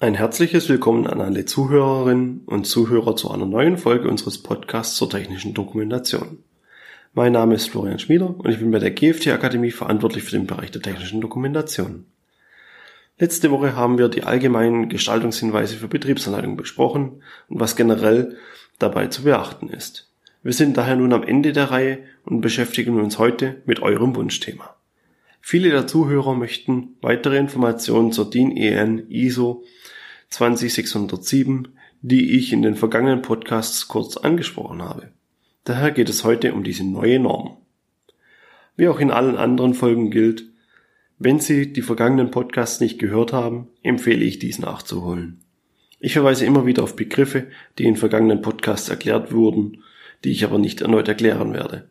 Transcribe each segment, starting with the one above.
Ein herzliches Willkommen an alle Zuhörerinnen und Zuhörer zu einer neuen Folge unseres Podcasts zur technischen Dokumentation. Mein Name ist Florian Schmieder und ich bin bei der GFT Akademie verantwortlich für den Bereich der technischen Dokumentation. Letzte Woche haben wir die allgemeinen Gestaltungshinweise für Betriebsanleitungen besprochen und was generell dabei zu beachten ist. Wir sind daher nun am Ende der Reihe und beschäftigen uns heute mit eurem Wunschthema. Viele der Zuhörer möchten weitere Informationen zur DIN EN ISO 20607, die ich in den vergangenen Podcasts kurz angesprochen habe. Daher geht es heute um diese neue Norm. Wie auch in allen anderen Folgen gilt, wenn Sie die vergangenen Podcasts nicht gehört haben, empfehle ich dies nachzuholen. Ich verweise immer wieder auf Begriffe, die in vergangenen Podcasts erklärt wurden, die ich aber nicht erneut erklären werde.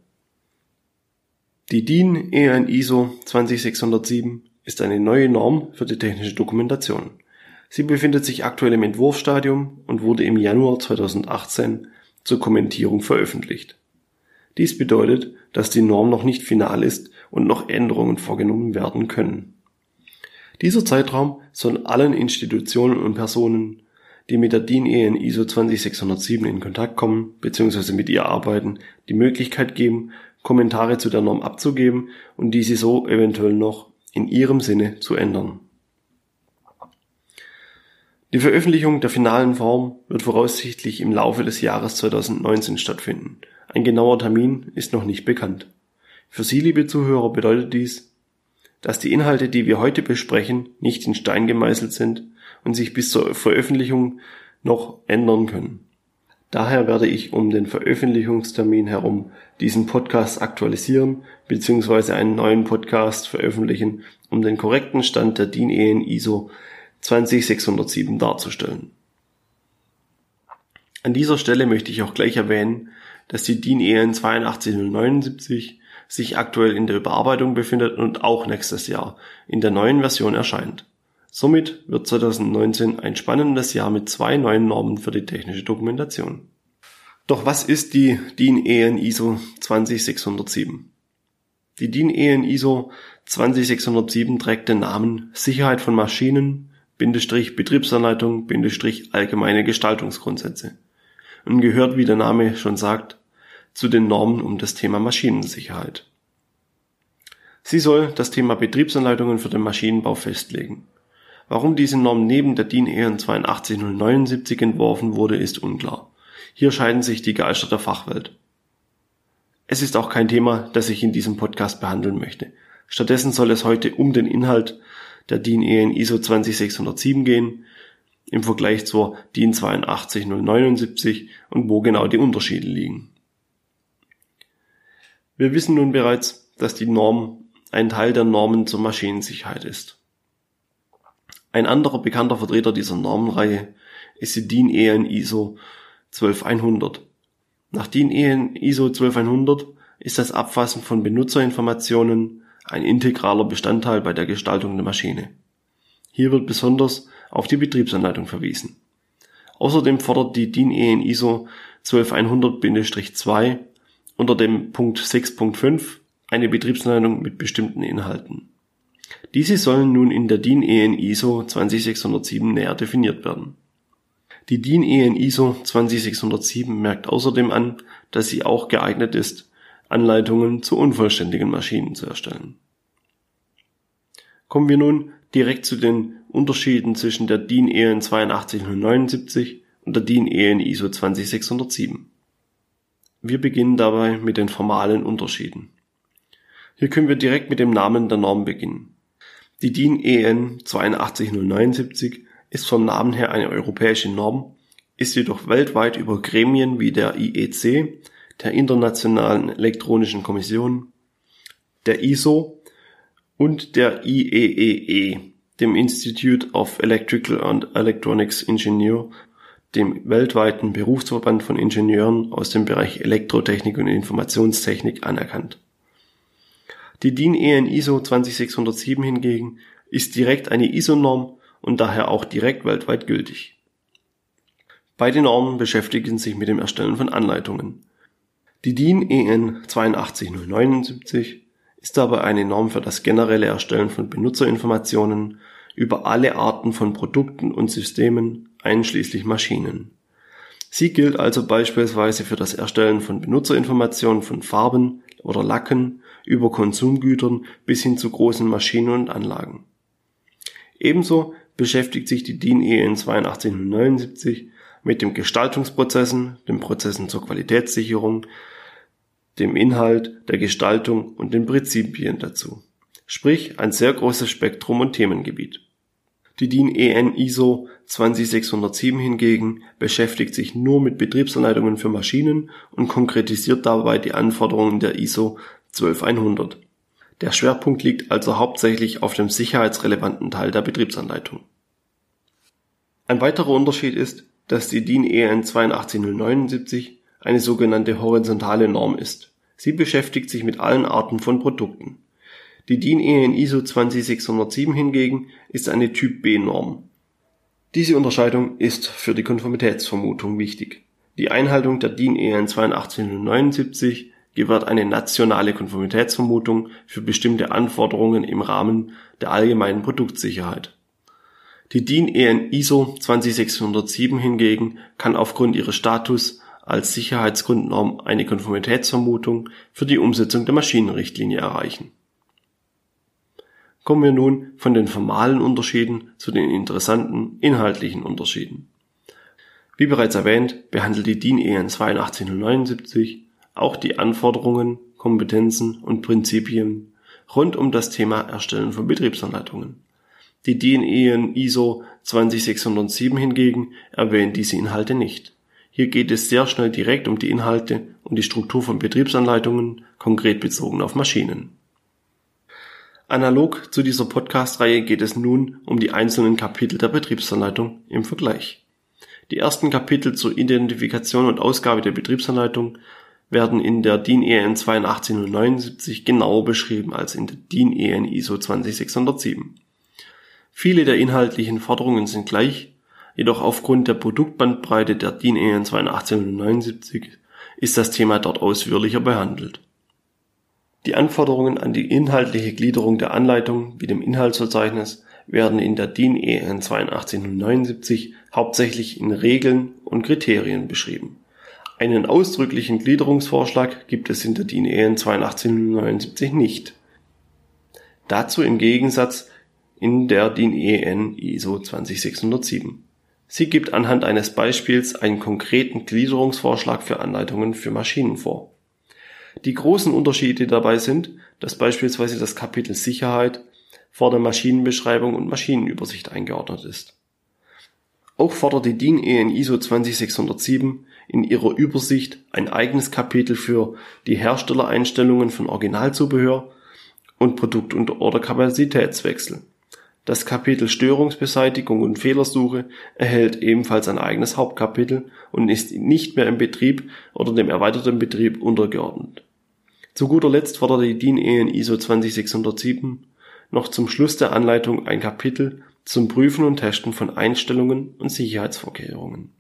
Die DIN EN ISO 20607 ist eine neue Norm für die technische Dokumentation. Sie befindet sich aktuell im Entwurfsstadium und wurde im Januar 2018 zur Kommentierung veröffentlicht. Dies bedeutet, dass die Norm noch nicht final ist und noch Änderungen vorgenommen werden können. Dieser Zeitraum soll allen Institutionen und Personen, die mit der DIN EN ISO 20607 in Kontakt kommen bzw. mit ihr arbeiten, die Möglichkeit geben, Kommentare zu der Norm abzugeben und diese so eventuell noch in ihrem Sinne zu ändern. Die Veröffentlichung der finalen Form wird voraussichtlich im Laufe des Jahres 2019 stattfinden. Ein genauer Termin ist noch nicht bekannt. Für Sie, liebe Zuhörer, bedeutet dies, dass die Inhalte, die wir heute besprechen, nicht in Stein gemeißelt sind und sich bis zur Veröffentlichung noch ändern können. Daher werde ich um den Veröffentlichungstermin herum diesen Podcast aktualisieren bzw. einen neuen Podcast veröffentlichen, um den korrekten Stand der DIN EN ISO 20607 darzustellen. An dieser Stelle möchte ich auch gleich erwähnen, dass die DIN EN 82079 sich aktuell in der Überarbeitung befindet und auch nächstes Jahr in der neuen Version erscheint. Somit wird 2019 ein spannendes Jahr mit zwei neuen Normen für die technische Dokumentation. Doch was ist die DIN EN ISO 20607? Die DIN EN ISO 20607 trägt den Namen Sicherheit von Maschinen, Bindestrich Betriebsanleitung, Bindestrich allgemeine Gestaltungsgrundsätze und gehört, wie der Name schon sagt, zu den Normen um das Thema Maschinensicherheit. Sie soll das Thema Betriebsanleitungen für den Maschinenbau festlegen. Warum diese Norm neben der DIN EN 82079 entworfen wurde, ist unklar. Hier scheiden sich die Geister der Fachwelt. Es ist auch kein Thema, das ich in diesem Podcast behandeln möchte. Stattdessen soll es heute um den Inhalt der DIN EN ISO 20607 gehen, im Vergleich zur DIN 82079 und wo genau die Unterschiede liegen. Wir wissen nun bereits, dass die Norm ein Teil der Normen zur Maschinensicherheit ist. Ein anderer bekannter Vertreter dieser Normenreihe ist die DIN EN ISO 12100. Nach DIN EN ISO 12100 ist das Abfassen von Benutzerinformationen ein integraler Bestandteil bei der Gestaltung der Maschine. Hier wird besonders auf die Betriebsanleitung verwiesen. Außerdem fordert die DIN EN ISO 12100-2 unter dem Punkt 6.5 eine Betriebsanleitung mit bestimmten Inhalten. Diese sollen nun in der DIN EN ISO 20607 näher definiert werden. Die DIN EN ISO 20607 merkt außerdem an, dass sie auch geeignet ist, Anleitungen zu unvollständigen Maschinen zu erstellen. Kommen wir nun direkt zu den Unterschieden zwischen der DIN EN 82079 und der DIN EN ISO 20607. Wir beginnen dabei mit den formalen Unterschieden. Hier können wir direkt mit dem Namen der Norm beginnen. Die DIN EN 82079 ist vom Namen her eine europäische Norm, ist jedoch weltweit über Gremien wie der IEC, der Internationalen Elektronischen Kommission, der ISO und der IEEE, e, dem Institute of Electrical and Electronics Engineer, dem weltweiten Berufsverband von Ingenieuren aus dem Bereich Elektrotechnik und Informationstechnik anerkannt. Die DIN EN ISO 20607 hingegen ist direkt eine ISO-Norm und daher auch direkt weltweit gültig. Beide Normen beschäftigen sich mit dem Erstellen von Anleitungen. Die DIN EN 82079 ist dabei eine Norm für das generelle Erstellen von Benutzerinformationen über alle Arten von Produkten und Systemen, einschließlich Maschinen. Sie gilt also beispielsweise für das Erstellen von Benutzerinformationen von Farben oder Lacken über Konsumgütern bis hin zu großen Maschinen und Anlagen. Ebenso beschäftigt sich die DIN EN 8279 mit den Gestaltungsprozessen, den Prozessen zur Qualitätssicherung, dem Inhalt, der Gestaltung und den Prinzipien dazu. Sprich ein sehr großes Spektrum und Themengebiet. Die DIN EN ISO 20607 hingegen beschäftigt sich nur mit Betriebsanleitungen für Maschinen und konkretisiert dabei die Anforderungen der ISO 12100. Der Schwerpunkt liegt also hauptsächlich auf dem sicherheitsrelevanten Teil der Betriebsanleitung. Ein weiterer Unterschied ist, dass die DIN EN 82079 eine sogenannte horizontale Norm ist. Sie beschäftigt sich mit allen Arten von Produkten. Die DIN EN ISO 20607 hingegen ist eine Typ B Norm. Diese Unterscheidung ist für die Konformitätsvermutung wichtig. Die Einhaltung der DIN EN 82079 gewährt eine nationale Konformitätsvermutung für bestimmte Anforderungen im Rahmen der allgemeinen Produktsicherheit. Die DIN EN ISO 20607 hingegen kann aufgrund ihres Status als Sicherheitsgrundnorm eine Konformitätsvermutung für die Umsetzung der Maschinenrichtlinie erreichen. Kommen wir nun von den formalen Unterschieden zu den interessanten inhaltlichen Unterschieden. Wie bereits erwähnt, behandelt die DIN EN 82079 auch die Anforderungen, Kompetenzen und Prinzipien rund um das Thema Erstellen von Betriebsanleitungen. Die DIN EN ISO 20607 hingegen erwähnt diese Inhalte nicht. Hier geht es sehr schnell direkt um die Inhalte und die Struktur von Betriebsanleitungen, konkret bezogen auf Maschinen. Analog zu dieser Podcast-Reihe geht es nun um die einzelnen Kapitel der Betriebsanleitung im Vergleich. Die ersten Kapitel zur Identifikation und Ausgabe der Betriebsanleitung werden in der DIN EN 82079 genauer beschrieben als in der DIN EN ISO 20607. Viele der inhaltlichen Forderungen sind gleich, jedoch aufgrund der Produktbandbreite der DIN EN 82079 ist das Thema dort ausführlicher behandelt die Anforderungen an die inhaltliche Gliederung der Anleitung wie dem Inhaltsverzeichnis werden in der DIN EN 8279 hauptsächlich in Regeln und Kriterien beschrieben. Einen ausdrücklichen Gliederungsvorschlag gibt es in der DIN EN 8279 nicht. Dazu im Gegensatz in der DIN EN ISO 20607. Sie gibt anhand eines Beispiels einen konkreten Gliederungsvorschlag für Anleitungen für Maschinen vor die großen Unterschiede dabei sind, dass beispielsweise das Kapitel Sicherheit vor der Maschinenbeschreibung und Maschinenübersicht eingeordnet ist. Auch fordert die DIN EN ISO 20607 in ihrer Übersicht ein eigenes Kapitel für die Herstellereinstellungen von Originalzubehör und Produkt- oder Kapazitätswechsel. Das Kapitel Störungsbeseitigung und Fehlersuche erhält ebenfalls ein eigenes Hauptkapitel und ist nicht mehr im Betrieb oder dem erweiterten Betrieb untergeordnet. Zu guter Letzt fordert die DIN EN ISO 20607 noch zum Schluss der Anleitung ein Kapitel zum Prüfen und Testen von Einstellungen und Sicherheitsvorkehrungen.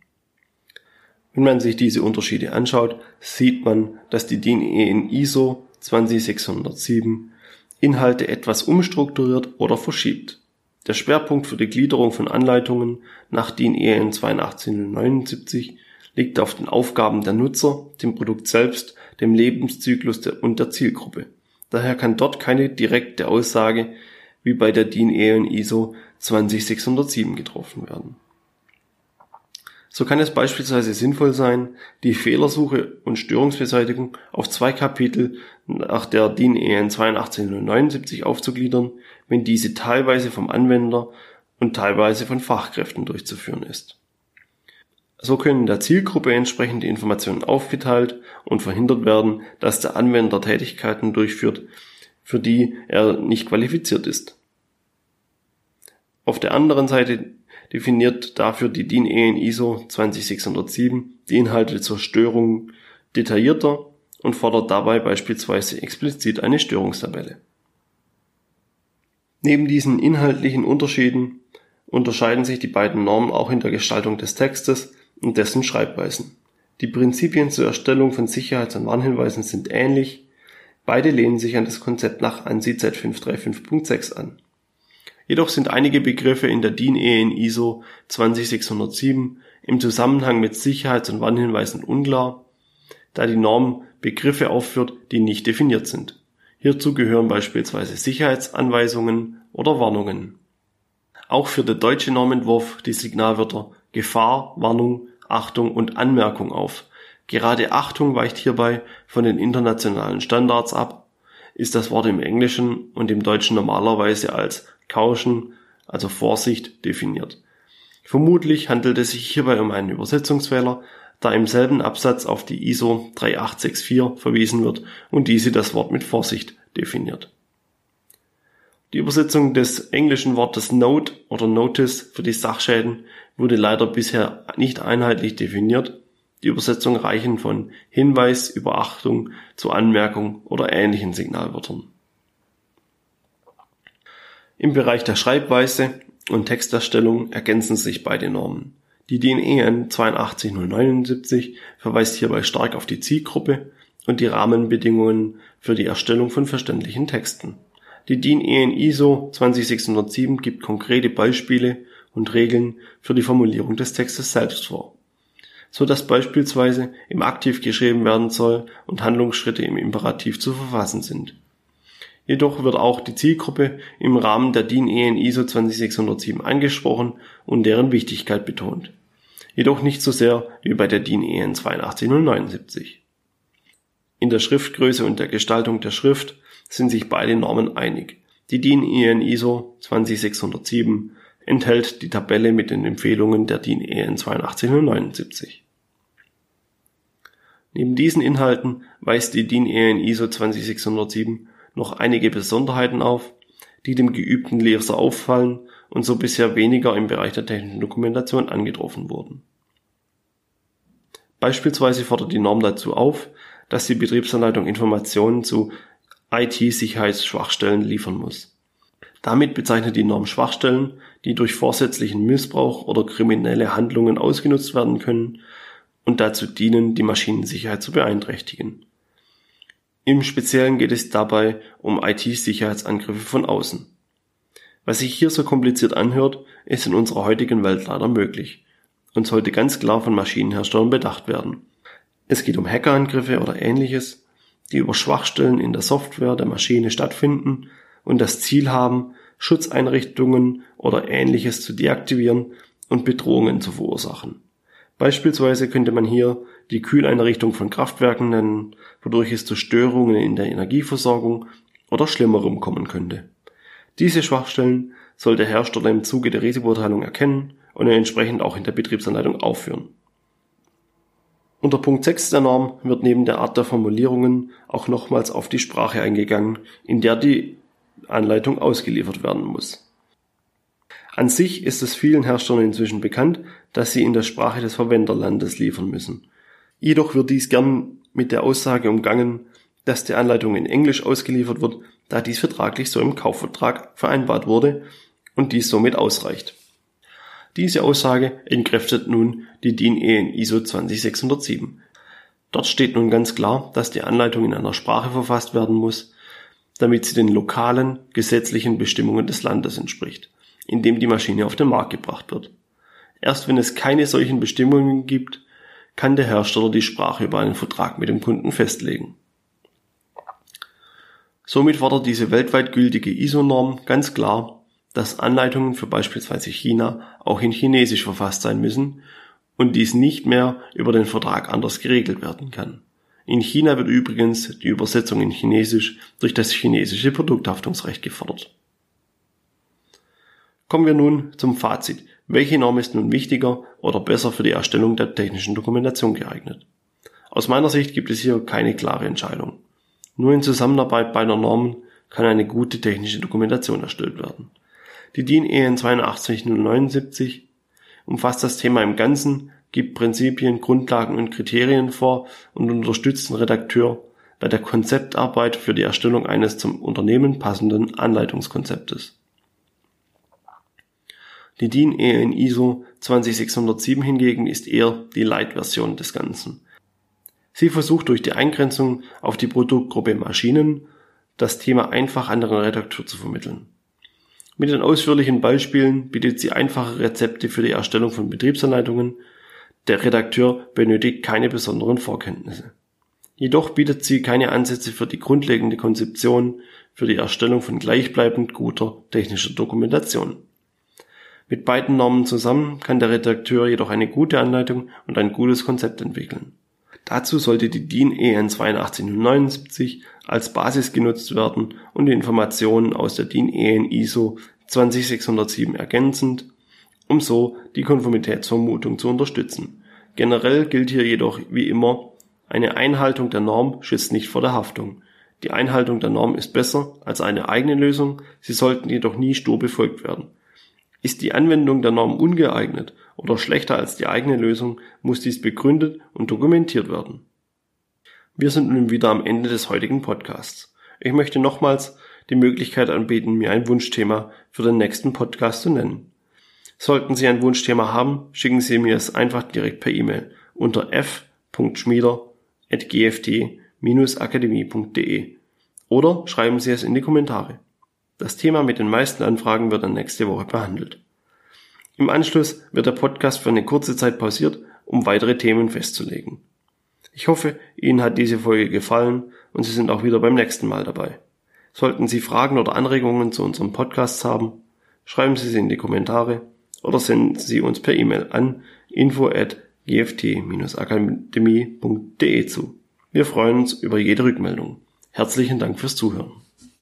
Wenn man sich diese Unterschiede anschaut, sieht man, dass die DIN EN ISO 20607 Inhalte etwas umstrukturiert oder verschiebt. Der Schwerpunkt für die Gliederung von Anleitungen nach DIN EN 82079 liegt auf den Aufgaben der Nutzer, dem Produkt selbst dem Lebenszyklus und der Zielgruppe. Daher kann dort keine direkte Aussage wie bei der DIN EN ISO 20607 getroffen werden. So kann es beispielsweise sinnvoll sein, die Fehlersuche und Störungsbeseitigung auf zwei Kapitel nach der DIN EN 82079 aufzugliedern, wenn diese teilweise vom Anwender und teilweise von Fachkräften durchzuführen ist. So können der Zielgruppe entsprechend die Informationen aufgeteilt und verhindert werden, dass der Anwender Tätigkeiten durchführt, für die er nicht qualifiziert ist. Auf der anderen Seite definiert dafür die DIN EN ISO 20607 die Inhalte zur Störung detaillierter und fordert dabei beispielsweise explizit eine Störungstabelle. Neben diesen inhaltlichen Unterschieden unterscheiden sich die beiden Normen auch in der Gestaltung des Textes und dessen Schreibweisen. Die Prinzipien zur Erstellung von Sicherheits- und Warnhinweisen sind ähnlich, beide lehnen sich an das Konzept nach ANSI Z535.6 an. Jedoch sind einige Begriffe in der DIN EN ISO 20607 im Zusammenhang mit Sicherheits- und Warnhinweisen unklar, da die Norm Begriffe aufführt, die nicht definiert sind. Hierzu gehören beispielsweise Sicherheitsanweisungen oder Warnungen. Auch führt der deutsche Normentwurf die Signalwörter Gefahr, Warnung, Achtung und Anmerkung auf. Gerade Achtung weicht hierbei von den internationalen Standards ab, ist das Wort im Englischen und im Deutschen normalerweise als Caution, also Vorsicht, definiert. Vermutlich handelt es sich hierbei um einen Übersetzungsfehler, da im selben Absatz auf die ISO 3864 verwiesen wird und diese das Wort mit Vorsicht definiert. Die Übersetzung des englischen Wortes Note oder Notice für die Sachschäden wurde leider bisher nicht einheitlich definiert. Die Übersetzungen reichen von Hinweis über Achtung zu Anmerkung oder ähnlichen Signalwörtern. Im Bereich der Schreibweise und Texterstellung ergänzen sich beide Normen. Die DIN EN 82079 verweist hierbei stark auf die Zielgruppe und die Rahmenbedingungen für die Erstellung von verständlichen Texten. Die DIN EN ISO 20607 gibt konkrete Beispiele und Regeln für die Formulierung des Textes selbst vor, so dass beispielsweise im Aktiv geschrieben werden soll und Handlungsschritte im Imperativ zu verfassen sind Jedoch wird auch die Zielgruppe im Rahmen der DIN EN ISO 20607 angesprochen und deren Wichtigkeit betont. Jedoch nicht so sehr wie bei der DIN EN 82079. In der Schriftgröße und der Gestaltung der Schrift sind sich beide Normen einig. Die DIN EN ISO 20607 enthält die Tabelle mit den Empfehlungen der DIN EN 82079. Neben diesen Inhalten weist die DIN EN ISO 20607 noch einige Besonderheiten auf, die dem geübten Leser auffallen und so bisher weniger im Bereich der technischen Dokumentation angetroffen wurden. Beispielsweise fordert die Norm dazu auf, dass die Betriebsanleitung Informationen zu IT-Sicherheitsschwachstellen liefern muss. Damit bezeichnet die Norm Schwachstellen, die durch vorsätzlichen Missbrauch oder kriminelle Handlungen ausgenutzt werden können und dazu dienen, die Maschinensicherheit zu beeinträchtigen im Speziellen geht es dabei um IT-Sicherheitsangriffe von außen. Was sich hier so kompliziert anhört, ist in unserer heutigen Welt leider möglich und sollte ganz klar von Maschinenherstellern bedacht werden. Es geht um Hackerangriffe oder ähnliches, die über Schwachstellen in der Software der Maschine stattfinden und das Ziel haben, Schutzeinrichtungen oder ähnliches zu deaktivieren und Bedrohungen zu verursachen. Beispielsweise könnte man hier die Kühleinrichtung von Kraftwerken nennen, wodurch es zu Störungen in der Energieversorgung oder Schlimmerem kommen könnte. Diese Schwachstellen soll der Hersteller im Zuge der Risikobeurteilung erkennen und entsprechend auch in der Betriebsanleitung aufführen. Unter Punkt 6 der Norm wird neben der Art der Formulierungen auch nochmals auf die Sprache eingegangen, in der die Anleitung ausgeliefert werden muss. An sich ist es vielen Herstellern inzwischen bekannt, dass sie in der Sprache des Verwenderlandes liefern müssen. Jedoch wird dies gern mit der Aussage umgangen, dass die Anleitung in Englisch ausgeliefert wird, da dies vertraglich so im Kaufvertrag vereinbart wurde und dies somit ausreicht. Diese Aussage entkräftet nun die DIN EN ISO 20607. Dort steht nun ganz klar, dass die Anleitung in einer Sprache verfasst werden muss, damit sie den lokalen gesetzlichen Bestimmungen des Landes entspricht in dem die Maschine auf den Markt gebracht wird. Erst wenn es keine solchen Bestimmungen gibt, kann der Hersteller die Sprache über einen Vertrag mit dem Kunden festlegen. Somit fordert diese weltweit gültige ISO-Norm ganz klar, dass Anleitungen für beispielsweise China auch in Chinesisch verfasst sein müssen und dies nicht mehr über den Vertrag anders geregelt werden kann. In China wird übrigens die Übersetzung in Chinesisch durch das chinesische Produkthaftungsrecht gefordert. Kommen wir nun zum Fazit. Welche Norm ist nun wichtiger oder besser für die Erstellung der technischen Dokumentation geeignet? Aus meiner Sicht gibt es hier keine klare Entscheidung. Nur in Zusammenarbeit beider Normen kann eine gute technische Dokumentation erstellt werden. Die DIN EN 82079 umfasst das Thema im Ganzen, gibt Prinzipien, Grundlagen und Kriterien vor und unterstützt den Redakteur bei der Konzeptarbeit für die Erstellung eines zum Unternehmen passenden Anleitungskonzeptes. Die DIN EN ISO 20607 hingegen ist eher die Light-Version des Ganzen. Sie versucht durch die Eingrenzung auf die Produktgruppe Maschinen das Thema einfach anderen Redakteur zu vermitteln. Mit den ausführlichen Beispielen bietet sie einfache Rezepte für die Erstellung von Betriebsanleitungen. Der Redakteur benötigt keine besonderen Vorkenntnisse. Jedoch bietet sie keine Ansätze für die grundlegende Konzeption für die Erstellung von gleichbleibend guter technischer Dokumentation. Mit beiden Normen zusammen kann der Redakteur jedoch eine gute Anleitung und ein gutes Konzept entwickeln. Dazu sollte die DIN EN 8279 als Basis genutzt werden und die Informationen aus der DIN EN ISO 20607 ergänzend, um so die Konformitätsvermutung zu unterstützen. Generell gilt hier jedoch wie immer, eine Einhaltung der Norm schützt nicht vor der Haftung. Die Einhaltung der Norm ist besser als eine eigene Lösung, sie sollten jedoch nie stur befolgt werden. Ist die Anwendung der Norm ungeeignet oder schlechter als die eigene Lösung, muss dies begründet und dokumentiert werden. Wir sind nun wieder am Ende des heutigen Podcasts. Ich möchte nochmals die Möglichkeit anbieten, mir ein Wunschthema für den nächsten Podcast zu nennen. Sollten Sie ein Wunschthema haben, schicken Sie mir es einfach direkt per E-Mail unter f.schmieder.gft-akademie.de oder schreiben Sie es in die Kommentare. Das Thema mit den meisten Anfragen wird dann nächste Woche behandelt. Im Anschluss wird der Podcast für eine kurze Zeit pausiert, um weitere Themen festzulegen. Ich hoffe, Ihnen hat diese Folge gefallen und Sie sind auch wieder beim nächsten Mal dabei. Sollten Sie Fragen oder Anregungen zu unserem Podcast haben, schreiben Sie sie in die Kommentare oder senden Sie uns per E-Mail an info at gft-akademie.de zu. Wir freuen uns über jede Rückmeldung. Herzlichen Dank fürs Zuhören.